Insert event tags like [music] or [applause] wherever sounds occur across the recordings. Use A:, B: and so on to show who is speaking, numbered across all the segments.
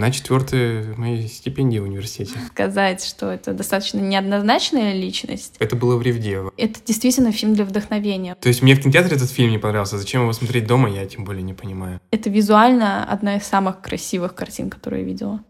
A: Одна четвертая моей стипендии в университете.
B: Сказать, что это достаточно неоднозначная личность.
A: Это было в Ревде.
B: Это действительно фильм для вдохновения.
A: То есть мне в кинотеатре этот фильм не понравился. Зачем его смотреть дома, я тем более не понимаю.
B: Это визуально одна из самых красивых картин, которые я видела.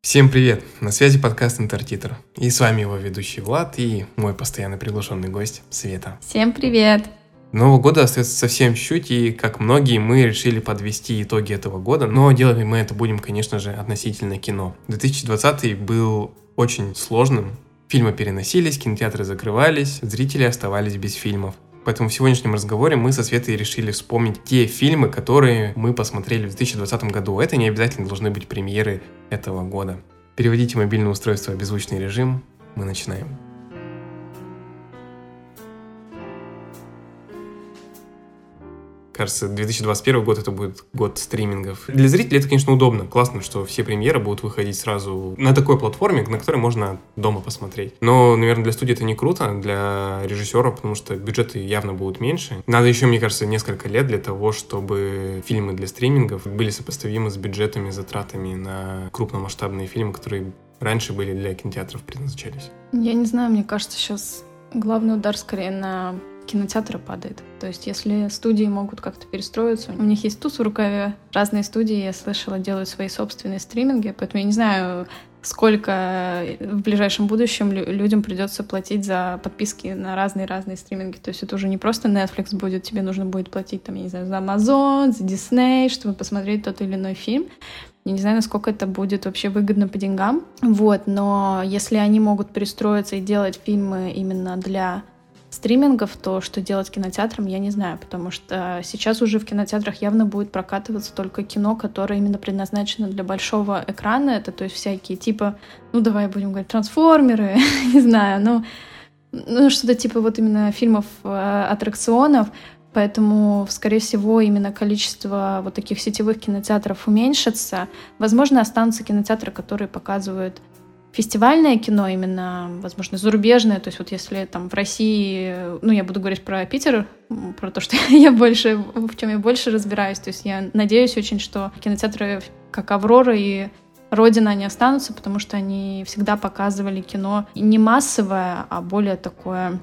A: Всем привет! На связи подкаст «Интертитр». И с вами его ведущий Влад и мой постоянно приглашенный гость Света.
B: Всем привет!
A: Нового года остается совсем чуть, и, как многие, мы решили подвести итоги этого года, но делать мы это будем, конечно же, относительно кино. 2020 был очень сложным, Фильмы переносились, кинотеатры закрывались, зрители оставались без фильмов. Поэтому в сегодняшнем разговоре мы со Светой решили вспомнить те фильмы, которые мы посмотрели в 2020 году. Это не обязательно должны быть премьеры этого года. Переводите мобильное устройство в беззвучный режим. Мы начинаем. Кажется, 2021 год это будет год стримингов. Для зрителей это, конечно, удобно. Классно, что все премьеры будут выходить сразу на такой платформе, на которой можно дома посмотреть. Но, наверное, для студии это не круто, для режиссера, потому что бюджеты явно будут меньше. Надо еще, мне кажется, несколько лет для того, чтобы фильмы для стримингов были сопоставимы с бюджетами, затратами на крупномасштабные фильмы, которые раньше были для кинотеатров предназначались.
B: Я не знаю, мне кажется, сейчас главный удар скорее на кинотеатра падает. То есть если студии могут как-то перестроиться, у них есть туз в рукаве, разные студии, я слышала, делают свои собственные стриминги, поэтому я не знаю, сколько в ближайшем будущем людям придется платить за подписки на разные-разные стриминги. То есть это уже не просто Netflix будет, тебе нужно будет платить, там, я не знаю, за Amazon, за Disney, чтобы посмотреть тот или иной фильм. Я не знаю, насколько это будет вообще выгодно по деньгам. Вот, но если они могут перестроиться и делать фильмы именно для стримингов, то что делать кинотеатром, я не знаю, потому что сейчас уже в кинотеатрах явно будет прокатываться только кино, которое именно предназначено для большого экрана. Это то есть всякие типа, ну давай будем говорить, трансформеры, [laughs] не знаю, ну, ну что-то типа вот именно фильмов э, аттракционов. Поэтому, скорее всего, именно количество вот таких сетевых кинотеатров уменьшится. Возможно, останутся кинотеатры, которые показывают фестивальное кино именно, возможно, зарубежное, то есть вот если там в России, ну, я буду говорить про Питер, про то, что [laughs] я больше, в чем я больше разбираюсь, то есть я надеюсь очень, что кинотеатры как Аврора и Родина они останутся, потому что они всегда показывали кино не массовое, а более такое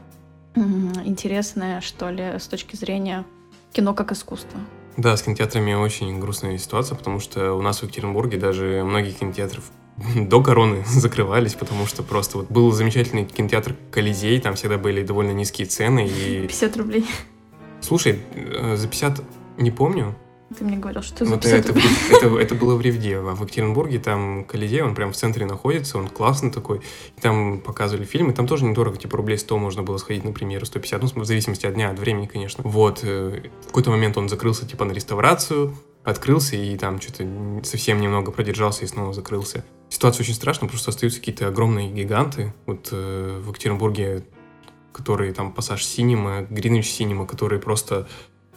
B: интересное, что ли, с точки зрения кино как искусство.
A: Да, с кинотеатрами очень грустная ситуация, потому что у нас в Екатеринбурге даже многие кинотеатров [laughs] до короны [laughs] закрывались, потому что просто вот был замечательный кинотеатр Колизей, там всегда были довольно низкие цены. И...
B: 50 рублей.
A: Слушай, э, за 50 не помню.
B: Ты мне говорил, что за
A: 50 это, это, это, это было в Ревде, а в Екатеринбурге там Колизей, он прям в центре находится, он классный такой. И там показывали фильмы, там тоже недорого, типа рублей 100 можно было сходить, например, 150, ну, в зависимости от дня, от времени, конечно. Вот, э, в какой-то момент он закрылся, типа, на реставрацию, открылся и там что-то совсем немного продержался и снова закрылся. Ситуация очень страшная, просто остаются какие-то огромные гиганты. Вот э, в Екатеринбурге, которые там Пассаж Синема, Гринвич Синема, которые просто,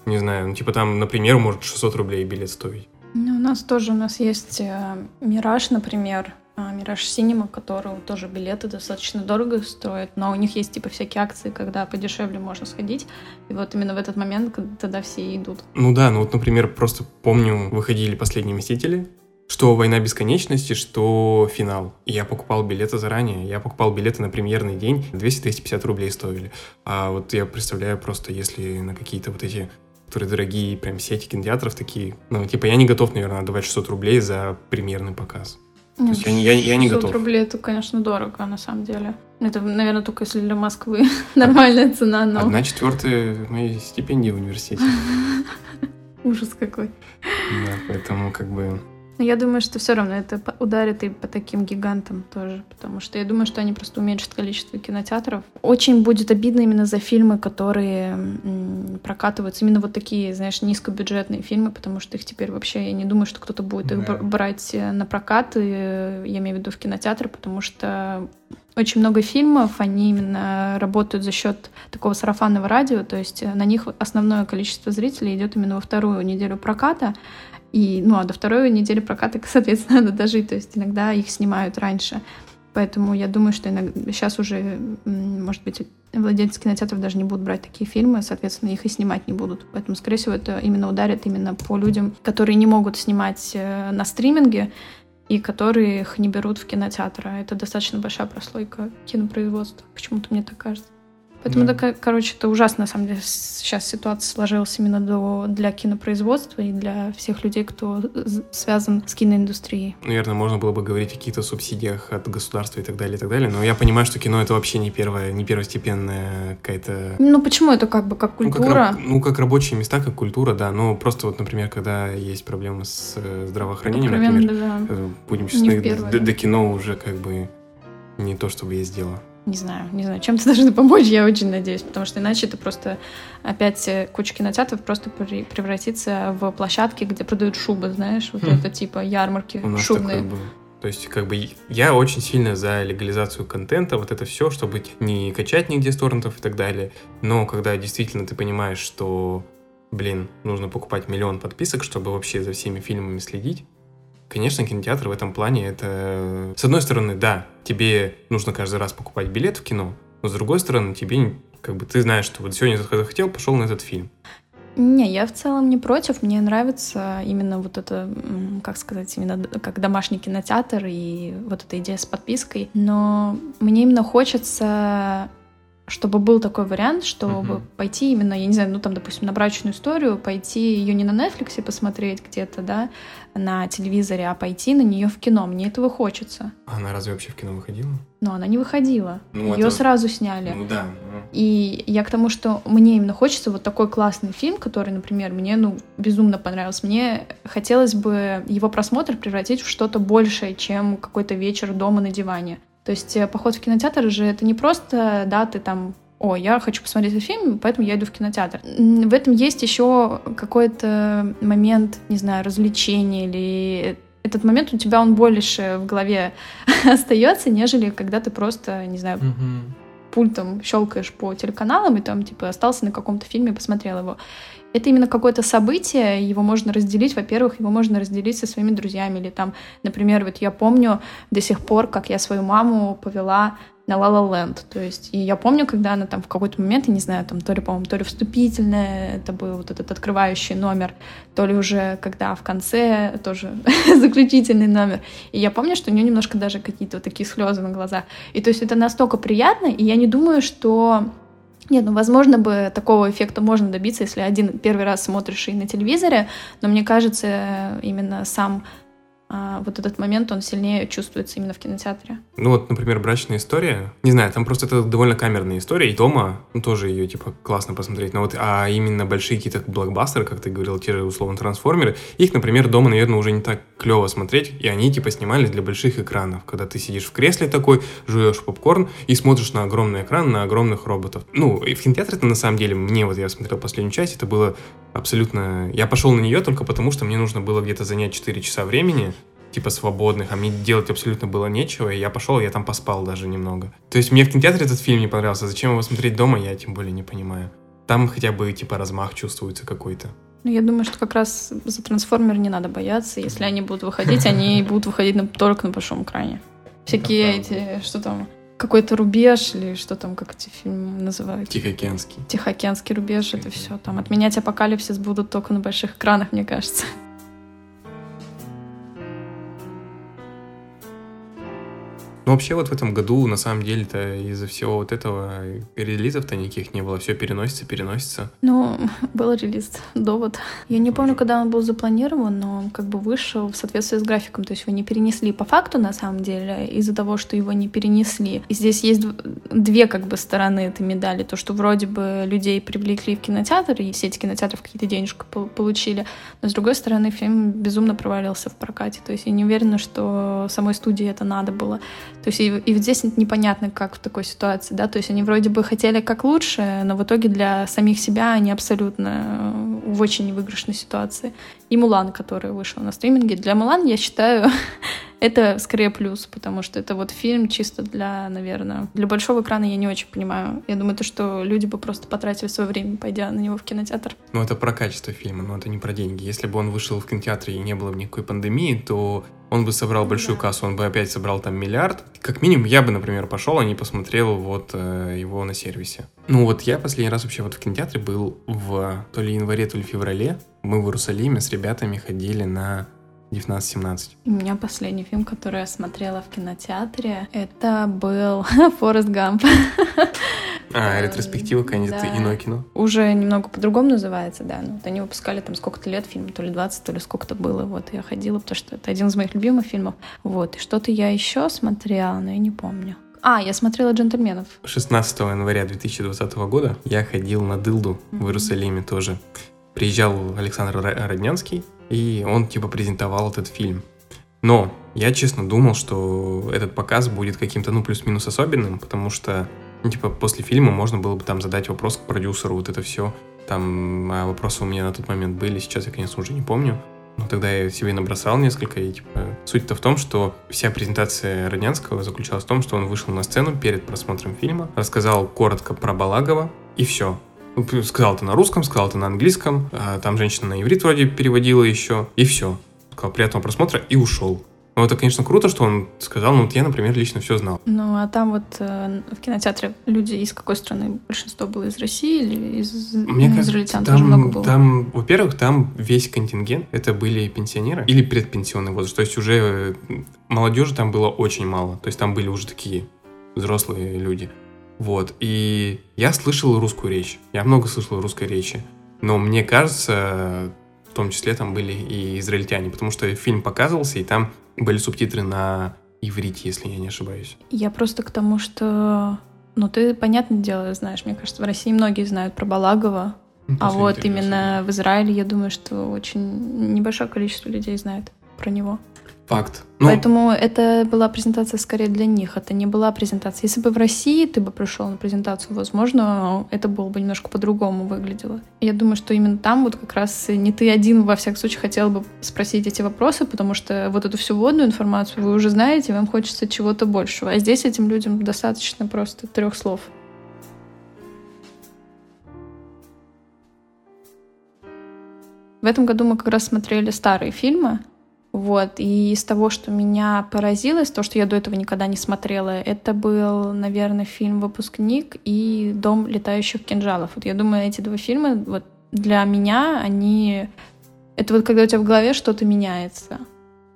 A: не знаю, ну типа там, например, может 600 рублей билет стоить.
B: Ну, у нас тоже, у нас есть э, Мираж, например, Мираж Синема, которого тоже билеты достаточно дорого стоят, но у них есть типа всякие акции, когда подешевле можно сходить. И вот именно в этот момент тогда все идут.
A: Ну да, ну вот, например, просто помню, выходили «Последние Мстители», что «Война бесконечности», что «Финал». Я покупал билеты заранее. Я покупал билеты на премьерный день. 200-250 рублей стоили. А вот я представляю просто, если на какие-то вот эти которые дорогие прям сети кинотеатров такие, ну, типа, я не готов, наверное, отдавать 600 рублей за премьерный показ.
B: То есть я, я, я не готов. рублей это, конечно, дорого, на самом деле. Это, наверное, только если для Москвы [laughs] нормальная цена, но...
A: Одна четвертая моей стипендии в университете. [laughs]
B: Ужас какой.
A: Да, поэтому как бы
B: но я думаю, что все равно это ударит и по таким гигантам тоже, потому что я думаю, что они просто уменьшат количество кинотеатров. Очень будет обидно именно за фильмы, которые прокатываются, именно вот такие, знаешь, низкобюджетные фильмы, потому что их теперь вообще, я не думаю, что кто-то будет их брать э, на прокат, и, э, я имею в виду в кинотеатры, потому что очень много фильмов, они именно работают за счет такого сарафанного радио, то есть э, на них основное количество зрителей идет именно во вторую неделю проката, и, ну, а до второй недели проката, [laughs] соответственно, надо дожить. То есть иногда их снимают раньше. Поэтому я думаю, что иногда, сейчас уже, может быть, владельцы кинотеатров даже не будут брать такие фильмы, соответственно, их и снимать не будут. Поэтому, скорее всего, это именно ударит именно по людям, которые не могут снимать э, на стриминге и которые их не берут в кинотеатры. Это достаточно большая прослойка кинопроизводства. Почему-то мне так кажется. Поэтому, да. да, короче, это ужасно, на самом деле, сейчас ситуация сложилась именно до, для кинопроизводства и для всех людей, кто связан с киноиндустрией.
A: Наверное, можно было бы говорить о каких-то субсидиях от государства и так далее, и так далее, но я понимаю, что кино — это вообще не первая, не первостепенная какая-то...
B: Ну, почему это как бы как культура?
A: Ну как, ну, как рабочие места, как культура, да, но просто вот, например, когда есть проблемы с э, здравоохранением, например, да. Э, будем честны, до, до кино уже как бы не то, чтобы есть дело
B: не знаю, не знаю, чем-то [laughs] должны помочь, я очень надеюсь, потому что иначе это просто опять э, куча кинотеатров просто превратится в площадки, где продают шубы, знаешь, вот хм. это типа ярмарки У нас шубные. Такое было.
A: То есть, как бы, я очень сильно за легализацию контента, вот это все, чтобы не качать нигде с торрентов и так далее. Но когда действительно ты понимаешь, что, блин, нужно покупать миллион подписок, чтобы вообще за всеми фильмами следить, Конечно, кинотеатр в этом плане это... С одной стороны, да, тебе нужно каждый раз покупать билет в кино, но с другой стороны, тебе как бы ты знаешь, что вот сегодня захотел, пошел на этот фильм.
B: Не, я в целом не против. Мне нравится именно вот это, как сказать, именно как домашний кинотеатр и вот эта идея с подпиской. Но мне именно хочется чтобы был такой вариант, чтобы uh-huh. пойти именно, я не знаю, ну там, допустим, на брачную историю, пойти ее не на Netflix посмотреть где-то, да, на телевизоре, а пойти на нее в кино. Мне этого хочется.
A: Она разве вообще в кино выходила?
B: Но она не выходила. Ну, ее это... сразу сняли.
A: Ну да. Ну...
B: И я к тому, что мне именно хочется вот такой классный фильм, который, например, мне ну безумно понравился. Мне хотелось бы его просмотр превратить в что-то большее, чем какой-то вечер дома на диване. То есть э, поход в кинотеатр же это не просто, да, ты там о, я хочу посмотреть этот фильм, поэтому я иду в кинотеатр. В этом есть еще какой-то момент, не знаю, развлечения или этот момент у тебя он больше в голове [laughs] остается, нежели когда ты просто, не знаю, mm-hmm. пультом щелкаешь по телеканалам и там типа остался на каком-то фильме, посмотрел его. Это именно какое-то событие, его можно разделить, во-первых, его можно разделить со своими друзьями, или там, например, вот я помню до сих пор, как я свою маму повела на La La Land. То есть, и я помню, когда она там в какой-то момент, я не знаю, там то ли, по-моему, то ли вступительная, это был вот этот открывающий номер, то ли уже когда в конце тоже [laughs] заключительный номер. И я помню, что у нее немножко даже какие-то вот такие слезы на глазах. И то есть это настолько приятно, и я не думаю, что нет, ну, возможно бы такого эффекта можно добиться, если один первый раз смотришь и на телевизоре, но мне кажется, именно сам а вот этот момент, он сильнее чувствуется именно в кинотеатре.
A: Ну вот, например, «Брачная история». Не знаю, там просто это довольно камерная история, и дома ну, тоже ее, типа, классно посмотреть. Но вот, а именно большие какие-то блокбастеры, как ты говорил, те же, условно, трансформеры, их, например, дома, наверное, уже не так клево смотреть, и они, типа, снимались для больших экранов, когда ты сидишь в кресле такой, жуешь попкорн и смотришь на огромный экран, на огромных роботов. Ну, и в кинотеатре это на самом деле, мне вот я смотрел последнюю часть, это было абсолютно... Я пошел на нее только потому, что мне нужно было где-то занять 4 часа времени, типа свободных, а мне делать абсолютно было нечего, и я пошел, я там поспал даже немного. То есть мне в кинотеатре этот фильм не понравился, зачем его смотреть дома, я тем более не понимаю. Там хотя бы типа размах чувствуется какой-то.
B: Ну, я думаю, что как раз за трансформер не надо бояться. Если они будут выходить, они будут выходить на, только на большом экране. Всякие эти, что там, какой-то рубеж или что там, как эти фильмы называют?
A: Тихоокеанский.
B: Тихоокеанский рубеж, это все. Там отменять апокалипсис будут только на больших экранах, мне кажется.
A: Ну, вообще вот в этом году, на самом деле-то, из-за всего вот этого релизов-то никаких не было. Все переносится, переносится.
B: Ну, [laughs] был релиз «Довод». Я не помню, когда он был запланирован, но он как бы вышел в соответствии с графиком. То есть его не перенесли по факту, на самом деле, из-за того, что его не перенесли. И здесь есть две как бы стороны этой медали. То, что вроде бы людей привлекли в кинотеатр, и сеть кинотеатров какие-то денежки получили. Но, с другой стороны, фильм безумно провалился в прокате. То есть я не уверена, что самой студии это надо было. То есть и, и вот здесь непонятно, как в такой ситуации, да, то есть они вроде бы хотели как лучше, но в итоге для самих себя они абсолютно э, в очень невыигрышной ситуации. И Мулан, который вышел на стриминге, для Мулан, я считаю, [laughs] это скорее плюс, потому что это вот фильм чисто для, наверное, для большого экрана я не очень понимаю. Я думаю, то, что люди бы просто потратили свое время, пойдя на него в кинотеатр.
A: Ну, это про качество фильма, но это не про деньги. Если бы он вышел в кинотеатре и не было никакой пандемии, то он бы собрал большую да. кассу, он бы опять собрал там миллиард. Как минимум, я бы, например, пошел, а не посмотрел вот э, его на сервисе. Ну вот я последний раз вообще вот в кинотеатре был в то ли январе, то ли феврале. Мы в Иерусалиме с ребятами ходили на 19-17.
B: У меня последний фильм, который я смотрела в кинотеатре, это был [laughs] Форест Гамп.
A: А, ретроспектива, конец да. иное кино.
B: Уже немного по-другому называется, да. Ну, вот они выпускали там сколько-то лет фильм, то ли 20, то ли сколько-то было. Вот я ходила, потому что это один из моих любимых фильмов. Вот. И что-то я еще смотрела, но я не помню. А, я смотрела «Джентльменов».
A: 16 января 2020 года я ходил на Дылду mm-hmm. в Иерусалиме тоже. Приезжал Александр Роднянский, и он типа презентовал этот фильм. Но я честно думал, что этот показ будет каким-то, ну, плюс-минус особенным, потому что, ну, типа, после фильма можно было бы там задать вопрос к продюсеру, вот это все. Там а вопросы у меня на тот момент были, сейчас я, конечно, уже не помню. Но тогда я себе набросал несколько, и, типа, суть-то в том, что вся презентация Роднянского заключалась в том, что он вышел на сцену перед просмотром фильма, рассказал коротко про Балагова, и все. Сказал это на русском, сказал это на английском. А там женщина на иврит вроде переводила еще. И все. Сказал приятного просмотра и ушел. Ну, это, конечно, круто, что он сказал, ну, вот я, например, лично все знал.
B: Ну, а там вот э, в кинотеатре люди из какой страны? Большинство было из России или из Мне ну, израильтян
A: там, тоже много было? Там, во-первых, там весь контингент, это были пенсионеры или предпенсионный возраст. То есть уже э, молодежи там было очень мало. То есть там были уже такие взрослые люди. Вот, и я слышал русскую речь, я много слышал русской речи, но мне кажется, в том числе там были и израильтяне, потому что фильм показывался, и там были субтитры на иврите, если я не ошибаюсь.
B: Я просто к тому, что... Ну, ты, понятное дело, знаешь, мне кажется, в России многие знают про Балагова, ну, а вот именно в Израиле, я думаю, что очень небольшое количество людей знает про него.
A: Факт.
B: Ну, Поэтому это была презентация скорее для них, это не была презентация. Если бы в России ты бы пришел на презентацию, возможно, это было бы немножко по-другому выглядело. Я думаю, что именно там вот как раз не ты один, во всяком случае, хотел бы спросить эти вопросы, потому что вот эту всю водную информацию вы уже знаете, вам хочется чего-то большего. А здесь этим людям достаточно просто трех слов. В этом году мы как раз смотрели старые фильмы, вот. И из того, что меня поразило, из того, что я до этого никогда не смотрела, это был, наверное, фильм «Выпускник» и «Дом летающих кинжалов». Вот я думаю, эти два фильма вот для меня, они... Это вот когда у тебя в голове что-то меняется.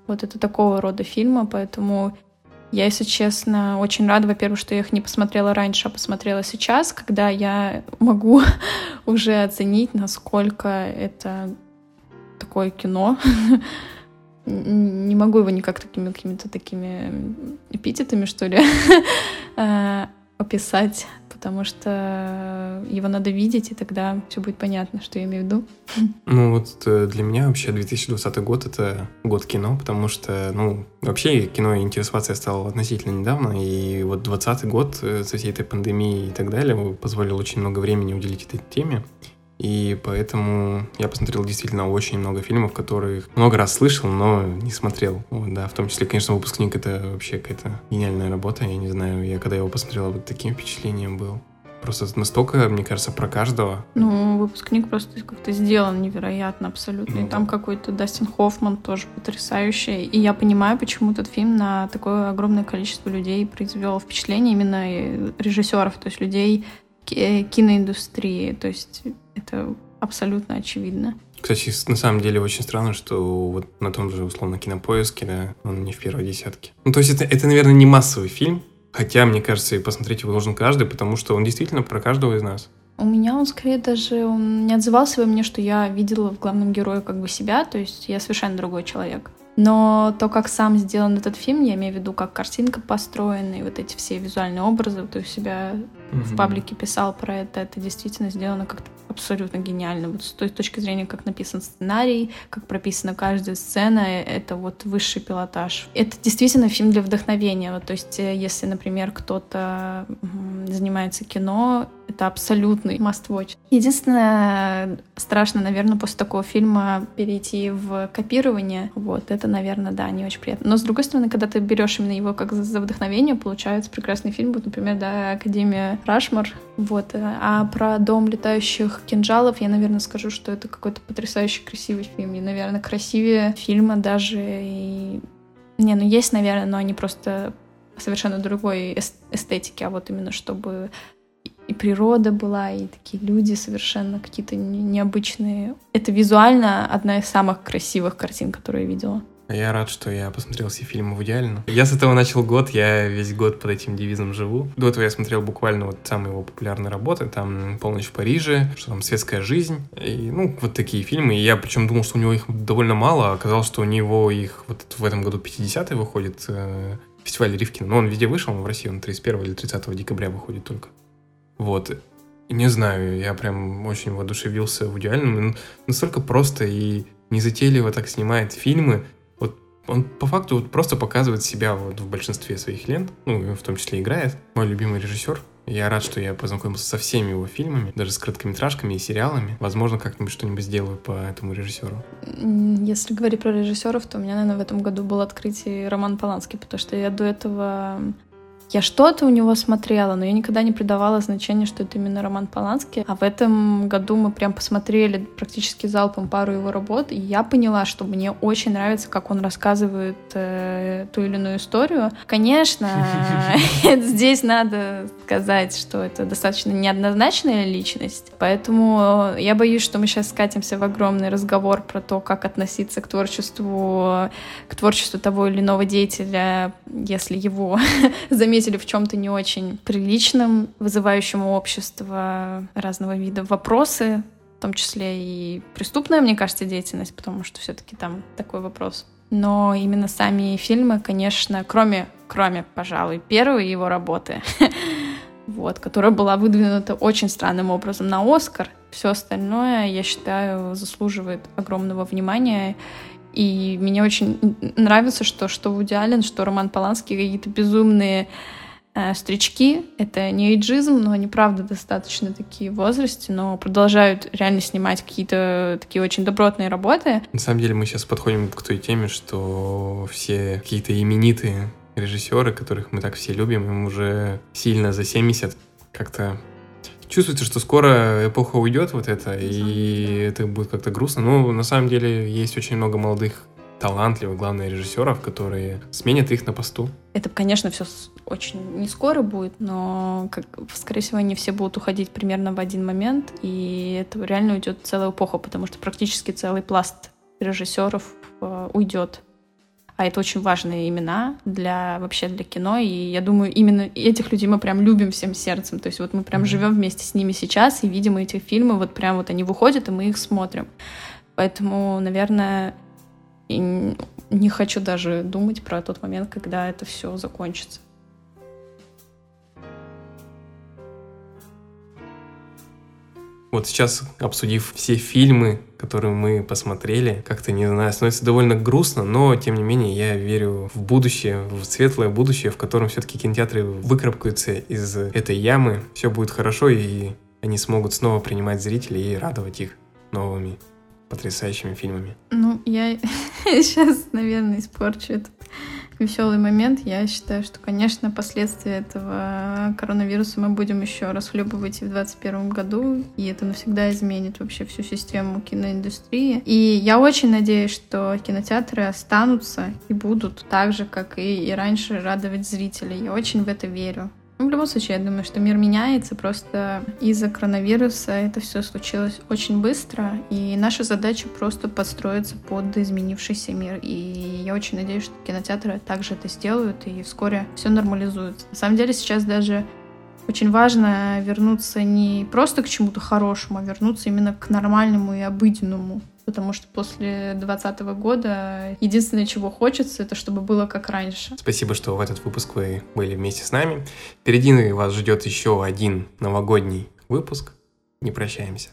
B: Вот это такого рода фильма, поэтому я, если честно, очень рада, во-первых, что я их не посмотрела раньше, а посмотрела сейчас, когда я могу [laughs] уже оценить, насколько это такое кино, [laughs] не могу его никак такими какими-то такими эпитетами, что ли, [laughs] э, описать, потому что его надо видеть, и тогда все будет понятно, что я имею в виду.
A: Ну вот э, для меня вообще 2020 год — это год кино, потому что, ну, вообще кино интересоваться я стал относительно недавно, и вот 20 год э, со всей этой пандемией и так далее позволил очень много времени уделить этой теме. И поэтому я посмотрел действительно очень много фильмов, которых много раз слышал, но не смотрел. Вот, да, в том числе, конечно, выпускник это вообще какая-то гениальная работа. Я не знаю, я когда его посмотрел, вот таким впечатлением был. Просто настолько, мне кажется, про каждого.
B: Ну, выпускник просто как-то сделан невероятно абсолютно. Ну, и там да. какой-то Дастин Хоффман тоже потрясающий. И я понимаю, почему этот фильм на такое огромное количество людей произвел впечатление именно режиссеров, то есть людей киноиндустрии. То есть это абсолютно очевидно.
A: Кстати, на самом деле очень странно, что вот на том же, условно, кинопоиске, да, он не в первой десятке. Ну, то есть это, это, наверное, не массовый фильм, хотя, мне кажется, и посмотреть его должен каждый, потому что он действительно про каждого из нас.
B: У меня он скорее даже он не отзывался во мне, что я видела в главном герое как бы себя, то есть я совершенно другой человек. Но то, как сам сделан этот фильм, я имею в виду, как картинка построена, и вот эти все визуальные образы, ты у себя mm-hmm. в паблике писал про это, это действительно сделано как-то абсолютно гениально. Вот с той точки зрения, как написан сценарий, как прописана каждая сцена, это вот высший пилотаж. Это действительно фильм для вдохновения. Вот, то есть, э, если, например, кто-то занимается кино, это абсолютный must-watch. Единственное, страшно, наверное, после такого фильма перейти в копирование. Вот, это, наверное, да, не очень приятно. Но, с другой стороны, когда ты берешь именно его как за вдохновение, получается прекрасный фильм. Вот, например, да, Академия Рашмар. Вот. А про Дом летающих кинжалов я, наверное, скажу, что это какой-то потрясающе красивый фильм. И, наверное, красивее фильма даже и... Не, ну есть, наверное, но они просто совершенно другой эстетики, а вот именно чтобы и природа была, и такие люди совершенно какие-то необычные. Это визуально одна из самых красивых картин, которые я видела.
A: Я рад, что я посмотрел все фильмы в идеально. Я с этого начал год, я весь год под этим девизом живу. До этого я смотрел буквально вот самые его популярные работы, там «Полночь в Париже», что там «Светская жизнь», и, ну, вот такие фильмы. И я причем думал, что у него их довольно мало, а оказалось, что у него их вот в этом году 50-й выходит, э, фестиваль Ривкина. Но он везде вышел, но в России он 31 или 30 декабря выходит только. Вот. Не знаю, я прям очень воодушевился в идеальном. Настолько просто и незатейливо так снимает фильмы. Вот он по факту вот просто показывает себя вот в большинстве своих лент, ну, в том числе играет. Мой любимый режиссер. Я рад, что я познакомился со всеми его фильмами, даже с короткометражками и сериалами. Возможно, как-нибудь что-нибудь сделаю по этому режиссеру.
B: Если говорить про режиссеров, то у меня, наверное, в этом году был открытие Роман Поланский, потому что я до этого я что-то у него смотрела, но я никогда не придавала значения, что это именно Роман Поланский. А в этом году мы прям посмотрели практически залпом пару его работ, и я поняла, что мне очень нравится, как он рассказывает э, ту или иную историю. Конечно, [laughs] [laughs] здесь надо сказать, что это достаточно неоднозначная личность, поэтому я боюсь, что мы сейчас скатимся в огромный разговор про то, как относиться к творчеству, к творчеству того или иного деятеля, если его [laughs] заметить заметили в чем-то не очень приличном, вызывающем у общества разного вида вопросы, в том числе и преступная, мне кажется, деятельность, потому что все-таки там такой вопрос. Но именно сами фильмы, конечно, кроме, кроме, пожалуй, первой его работы, [laughs] вот, которая была выдвинута очень странным образом на Оскар, все остальное, я считаю, заслуживает огромного внимания. И мне очень нравится, что что Вуди Аллен, что Роман Поланский какие-то безумные э, стрички. Это не эйджизм, но они, правда, достаточно такие в возрасте, но продолжают реально снимать какие-то такие очень добротные работы.
A: На самом деле мы сейчас подходим к той теме, что все какие-то именитые режиссеры, которых мы так все любим, им уже сильно за 70 как-то чувствуется, что скоро эпоха уйдет вот это, и это будет как-то грустно. Но на самом деле есть очень много молодых талантливых, главных режиссеров, которые сменят их на посту.
B: Это, конечно, все очень не скоро будет, но, как, скорее всего, они все будут уходить примерно в один момент, и это реально уйдет целая эпоха, потому что практически целый пласт режиссеров э, уйдет а это очень важные имена для вообще для кино, и я думаю, именно этих людей мы прям любим всем сердцем, то есть вот мы прям mm-hmm. живем вместе с ними сейчас и видим эти фильмы, вот прям вот они выходят, и мы их смотрим. Поэтому, наверное, не хочу даже думать про тот момент, когда это все закончится.
A: Вот сейчас, обсудив все фильмы, которые мы посмотрели, как-то, не знаю, становится довольно грустно, но, тем не менее, я верю в будущее, в светлое будущее, в котором все-таки кинотеатры выкарабкаются из этой ямы, все будет хорошо, и они смогут снова принимать зрителей и радовать их новыми потрясающими фильмами.
B: Ну, я [laughs] сейчас, наверное, испорчу этот веселый момент. Я считаю, что, конечно, последствия этого коронавируса мы будем еще расхлебывать и в 2021 году, и это навсегда изменит вообще всю систему киноиндустрии. И я очень надеюсь, что кинотеатры останутся и будут так же, как и, и раньше, радовать зрителей. Я очень в это верю. Ну, в любом случае, я думаю, что мир меняется, просто из-за коронавируса это все случилось очень быстро, и наша задача просто подстроиться под изменившийся мир. И я очень надеюсь, что кинотеатры также это сделают, и вскоре все нормализуется. На самом деле сейчас даже очень важно вернуться не просто к чему-то хорошему, а вернуться именно к нормальному и обыденному потому что после 2020 года единственное, чего хочется, это чтобы было как раньше.
A: Спасибо, что в этот выпуск вы были вместе с нами. Впереди вас ждет еще один новогодний выпуск. Не прощаемся.